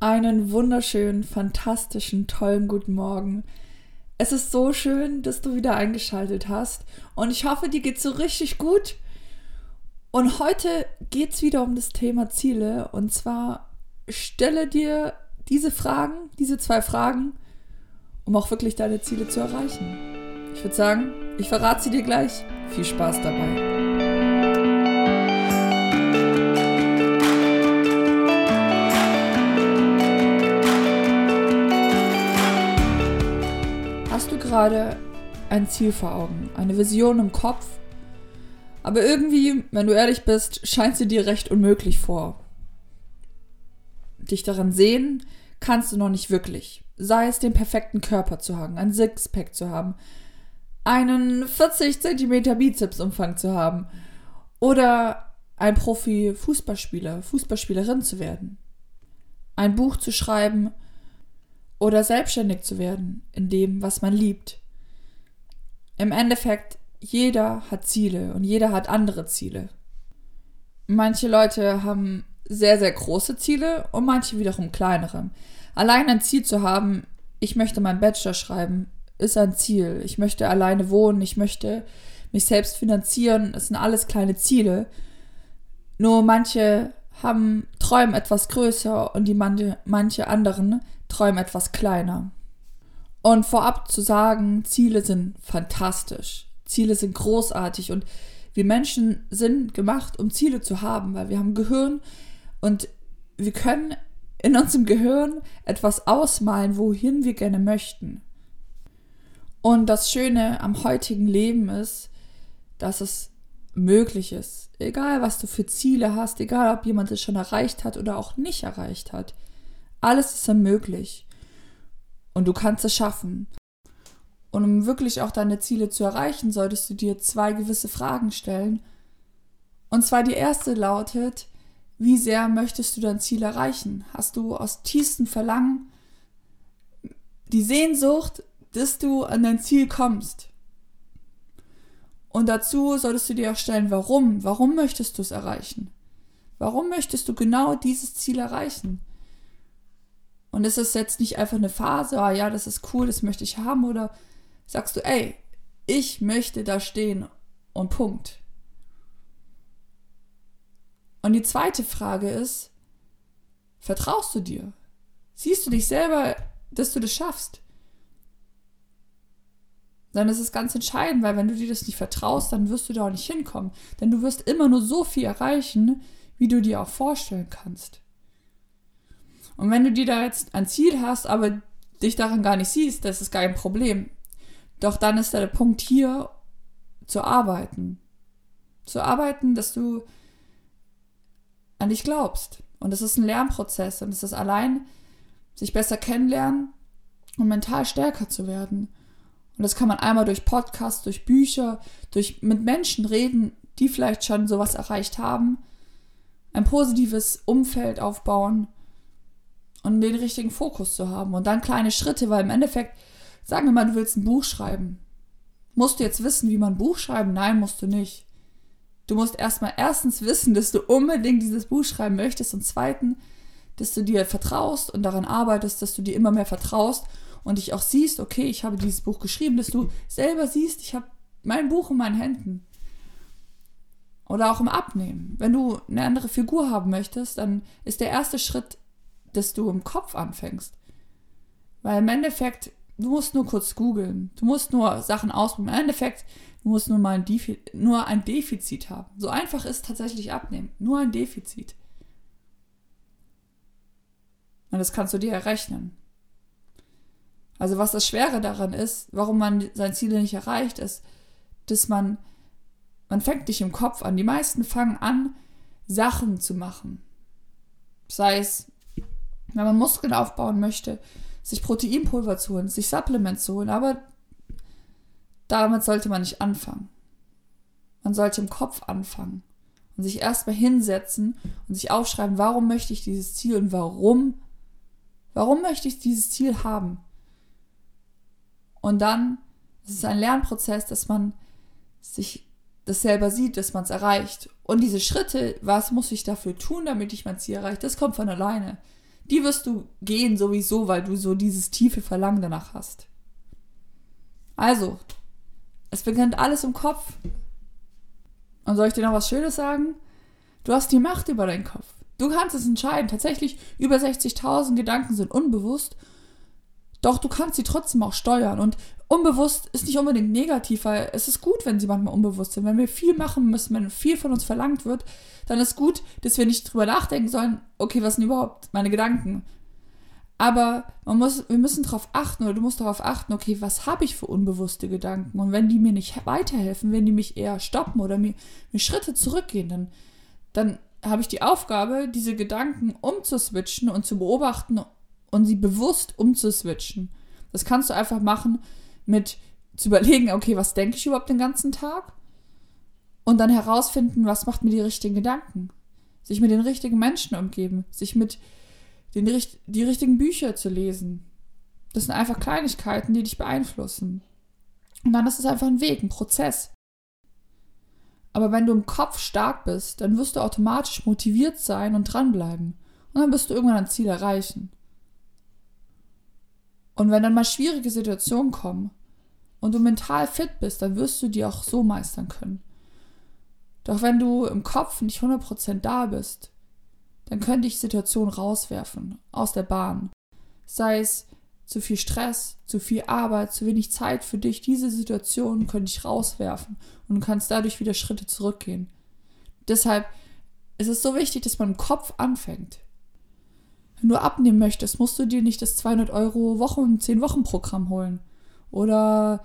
Einen wunderschönen, fantastischen, tollen guten Morgen. Es ist so schön, dass du wieder eingeschaltet hast und ich hoffe, dir geht's so richtig gut. Und heute geht's wieder um das Thema Ziele und zwar stelle dir diese Fragen, diese zwei Fragen, um auch wirklich deine Ziele zu erreichen. Ich würde sagen, ich verrate sie dir gleich. Viel Spaß dabei. Gerade ein Ziel vor Augen, eine Vision im Kopf, aber irgendwie, wenn du ehrlich bist, scheint sie dir recht unmöglich vor. Dich daran sehen kannst du noch nicht wirklich. Sei es den perfekten Körper zu haben, ein Sixpack zu haben, einen 40 cm Bizepsumfang zu haben oder ein Profi-Fußballspieler, Fußballspielerin zu werden. Ein Buch zu schreiben oder selbstständig zu werden in dem, was man liebt. Im Endeffekt, jeder hat Ziele und jeder hat andere Ziele. Manche Leute haben sehr, sehr große Ziele und manche wiederum kleinere. Allein ein Ziel zu haben, ich möchte meinen Bachelor schreiben, ist ein Ziel. Ich möchte alleine wohnen, ich möchte mich selbst finanzieren, das sind alles kleine Ziele. Nur manche haben Träume etwas größer und die manche, manche anderen träumen etwas kleiner. Und vorab zu sagen, Ziele sind fantastisch. Ziele sind großartig und wir Menschen sind gemacht, um Ziele zu haben, weil wir haben Gehirn und wir können in unserem Gehirn etwas ausmalen, wohin wir gerne möchten. Und das Schöne am heutigen Leben ist, dass es möglich ist. Egal, was du für Ziele hast, egal, ob jemand es schon erreicht hat oder auch nicht erreicht hat. Alles ist möglich. Und du kannst es schaffen. Und um wirklich auch deine Ziele zu erreichen, solltest du dir zwei gewisse Fragen stellen. Und zwar die erste lautet, wie sehr möchtest du dein Ziel erreichen? Hast du aus tiefstem Verlangen die Sehnsucht, dass du an dein Ziel kommst? Und dazu solltest du dir auch stellen, warum? Warum möchtest du es erreichen? Warum möchtest du genau dieses Ziel erreichen? Und ist es jetzt nicht einfach eine Phase, ah ja, das ist cool, das möchte ich haben, oder sagst du, ey, ich möchte da stehen und Punkt. Und die zweite Frage ist, vertraust du dir? Siehst du dich selber, dass du das schaffst? Dann ist es ganz entscheidend, weil wenn du dir das nicht vertraust, dann wirst du da auch nicht hinkommen. Denn du wirst immer nur so viel erreichen, wie du dir auch vorstellen kannst. Und wenn du dir da jetzt ein Ziel hast, aber dich daran gar nicht siehst, das ist kein Problem. Doch dann ist der Punkt hier, zu arbeiten. Zu arbeiten, dass du an dich glaubst. Und das ist ein Lernprozess und es ist allein sich besser kennenlernen und mental stärker zu werden. Und das kann man einmal durch Podcasts, durch Bücher, durch mit Menschen reden, die vielleicht schon sowas erreicht haben, ein positives Umfeld aufbauen und den richtigen Fokus zu haben und dann kleine Schritte, weil im Endeffekt, sagen wir mal, du willst ein Buch schreiben. Musst du jetzt wissen, wie man ein Buch schreiben? Nein, musst du nicht. Du musst erstmal erstens wissen, dass du unbedingt dieses Buch schreiben möchtest und zweitens, dass du dir vertraust und daran arbeitest, dass du dir immer mehr vertraust und dich auch siehst, okay, ich habe dieses Buch geschrieben, dass du selber siehst, ich habe mein Buch in meinen Händen. Oder auch im Abnehmen. Wenn du eine andere Figur haben möchtest, dann ist der erste Schritt dass du im Kopf anfängst. Weil im Endeffekt, du musst nur kurz googeln. Du musst nur Sachen ausprobieren. Im Endeffekt, du musst nur mal ein, Defi nur ein Defizit haben. So einfach ist tatsächlich abnehmen. Nur ein Defizit. Und das kannst du dir errechnen. Also was das Schwere daran ist, warum man sein Ziel nicht erreicht, ist, dass man, man fängt nicht im Kopf an. Die meisten fangen an, Sachen zu machen. Sei es wenn man Muskeln aufbauen möchte, sich Proteinpulver zu holen, sich Supplements zu holen, aber damit sollte man nicht anfangen. Man sollte im Kopf anfangen und sich erstmal hinsetzen und sich aufschreiben, warum möchte ich dieses Ziel und warum, warum möchte ich dieses Ziel haben? Und dann, es ist ein Lernprozess, dass man sich das selber sieht, dass man es erreicht. Und diese Schritte, was muss ich dafür tun, damit ich mein Ziel erreiche, das kommt von alleine. Die wirst du gehen sowieso, weil du so dieses tiefe Verlangen danach hast. Also, es beginnt alles im Kopf. Und soll ich dir noch was Schönes sagen? Du hast die Macht über deinen Kopf. Du kannst es entscheiden. Tatsächlich, über 60.000 Gedanken sind unbewusst. Doch du kannst sie trotzdem auch steuern. Und unbewusst ist nicht unbedingt negativ, weil es ist gut, wenn sie manchmal unbewusst sind. Wenn wir viel machen müssen, wenn viel von uns verlangt wird, dann ist gut, dass wir nicht drüber nachdenken sollen, okay, was sind überhaupt meine Gedanken? Aber man muss, wir müssen darauf achten oder du musst darauf achten, okay, was habe ich für unbewusste Gedanken? Und wenn die mir nicht weiterhelfen, wenn die mich eher stoppen oder mir, mir Schritte zurückgehen, dann, dann habe ich die Aufgabe, diese Gedanken umzuswitchen und zu beobachten und sie bewusst umzuswitchen. Das kannst du einfach machen mit zu überlegen, okay, was denke ich überhaupt den ganzen Tag? Und dann herausfinden, was macht mir die richtigen Gedanken? Sich mit den richtigen Menschen umgeben, sich mit den die richtigen Bücher zu lesen. Das sind einfach Kleinigkeiten, die dich beeinflussen. Und dann ist es einfach ein Weg, ein Prozess. Aber wenn du im Kopf stark bist, dann wirst du automatisch motiviert sein und dranbleiben. Und dann wirst du irgendwann ein Ziel erreichen. Und wenn dann mal schwierige Situationen kommen und du mental fit bist, dann wirst du die auch so meistern können. Doch wenn du im Kopf nicht 100% da bist, dann könnte ich Situationen rauswerfen, aus der Bahn. Sei es zu viel Stress, zu viel Arbeit, zu wenig Zeit für dich, diese Situationen könnte ich rauswerfen und du kannst dadurch wieder Schritte zurückgehen. Deshalb ist es so wichtig, dass man im Kopf anfängt. Wenn du abnehmen möchtest, musst du dir nicht das 200 Euro Wochen, 10 Wochen Programm holen. Oder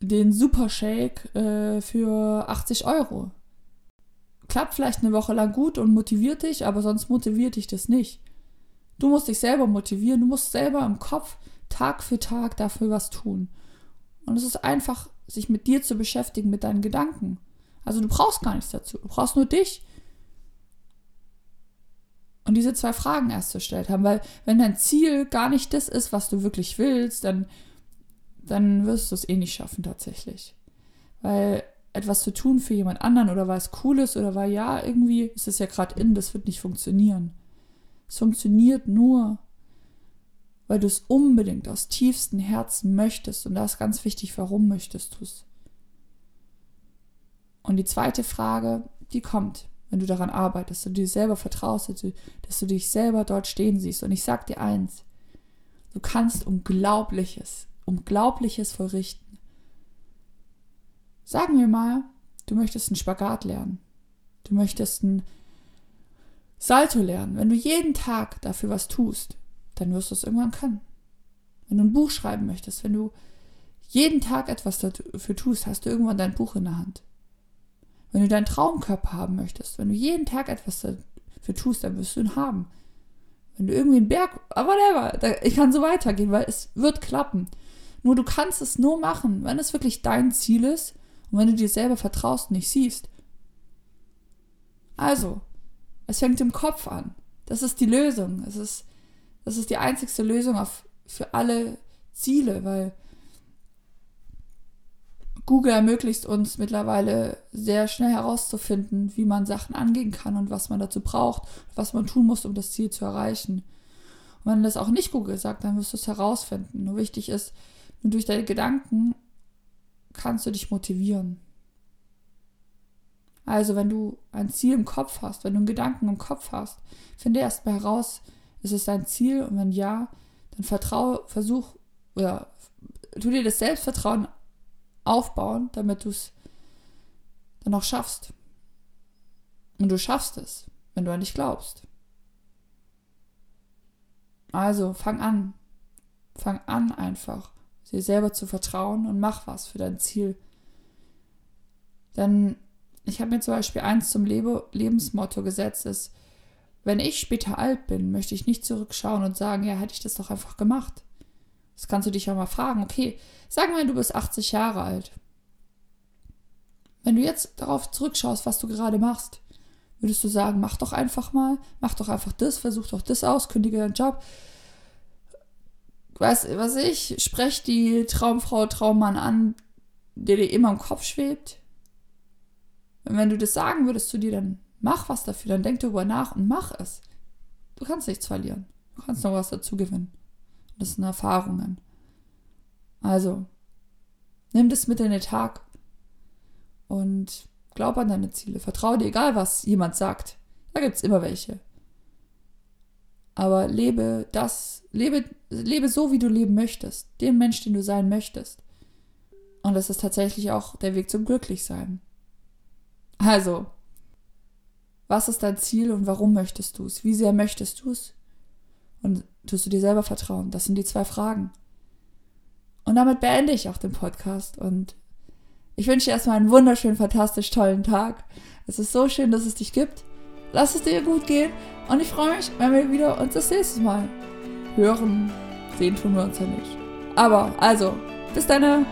den Supershake äh, für 80 Euro. Klappt vielleicht eine Woche lang gut und motiviert dich, aber sonst motiviert dich das nicht. Du musst dich selber motivieren, du musst selber im Kopf Tag für Tag dafür was tun. Und es ist einfach, sich mit dir zu beschäftigen, mit deinen Gedanken. Also du brauchst gar nichts dazu. Du brauchst nur dich und diese zwei Fragen erst gestellt haben, weil wenn dein Ziel gar nicht das ist, was du wirklich willst, dann, dann wirst du es eh nicht schaffen tatsächlich. Weil etwas zu tun für jemand anderen oder weil es cool ist oder weil ja, irgendwie ist es ja gerade in, das wird nicht funktionieren. Es funktioniert nur, weil du es unbedingt aus tiefstem Herzen möchtest und da ist ganz wichtig, warum möchtest du es? Und die zweite Frage, die kommt wenn du daran arbeitest, dass du dir selber vertraust, dass du, dass du dich selber dort stehen siehst. Und ich sag dir eins, du kannst Unglaubliches, Unglaubliches vollrichten. Sagen wir mal, du möchtest einen Spagat lernen. Du möchtest einen Salto lernen. Wenn du jeden Tag dafür was tust, dann wirst du es irgendwann können. Wenn du ein Buch schreiben möchtest, wenn du jeden Tag etwas dafür tust, hast du irgendwann dein Buch in der Hand. Wenn du deinen Traumkörper haben möchtest, wenn du jeden Tag etwas dafür tust, dann wirst du ihn haben. Wenn du irgendwie einen Berg, whatever, ich kann so weitergehen, weil es wird klappen. Nur du kannst es nur machen, wenn es wirklich dein Ziel ist und wenn du dir selber vertraust und nicht siehst. Also, es fängt im Kopf an. Das ist die Lösung. Es ist, das ist die einzigste Lösung auf, für alle Ziele, weil Google ermöglicht uns mittlerweile sehr schnell herauszufinden, wie man Sachen angehen kann und was man dazu braucht, was man tun muss, um das Ziel zu erreichen. Und wenn das auch nicht Google sagt, dann wirst du es herausfinden. Nur wichtig ist, nur durch deine Gedanken kannst du dich motivieren. Also, wenn du ein Ziel im Kopf hast, wenn du einen Gedanken im Kopf hast, finde erstmal heraus, ist es dein Ziel und wenn ja, dann vertraue, versuch, oder tu dir das Selbstvertrauen aufbauen, damit du es dann auch schaffst. Und du schaffst es, wenn du an dich glaubst. Also fang an. Fang an einfach, dir selber zu vertrauen und mach was für dein Ziel. Denn ich habe mir zum Beispiel eins zum Lebe Lebensmotto gesetzt, ist, wenn ich später alt bin, möchte ich nicht zurückschauen und sagen, ja, hätte ich das doch einfach gemacht. Das kannst du dich ja mal fragen. Okay, sagen wir, du bist 80 Jahre alt. Wenn du jetzt darauf zurückschaust, was du gerade machst, würdest du sagen, mach doch einfach mal, mach doch einfach das, versuch doch das aus, kündige deinen Job. Weißt was ich, sprech die Traumfrau, Traummann an, der dir immer im Kopf schwebt. Und wenn du das sagen würdest zu dir, dann mach was dafür, dann denk darüber nach und mach es. Du kannst nichts verlieren. Du kannst noch was dazu gewinnen. Sind Erfahrungen. Also, nimm das mit in den Tag und glaub an deine Ziele. Vertraue dir, egal was jemand sagt. Da gibt es immer welche. Aber lebe das, lebe, lebe so, wie du leben möchtest. Den Mensch, den du sein möchtest. Und das ist tatsächlich auch der Weg zum Glücklichsein. Also, was ist dein Ziel und warum möchtest du es? Wie sehr möchtest du es? Und tust du dir selber vertrauen? Das sind die zwei Fragen. Und damit beende ich auch den Podcast und ich wünsche dir erstmal einen wunderschönen, fantastisch tollen Tag. Es ist so schön, dass es dich gibt. Lass es dir gut gehen und ich freue mich, wenn wir wieder uns das nächste Mal hören. Sehen tun wir uns ja nicht. Aber also, bis dann.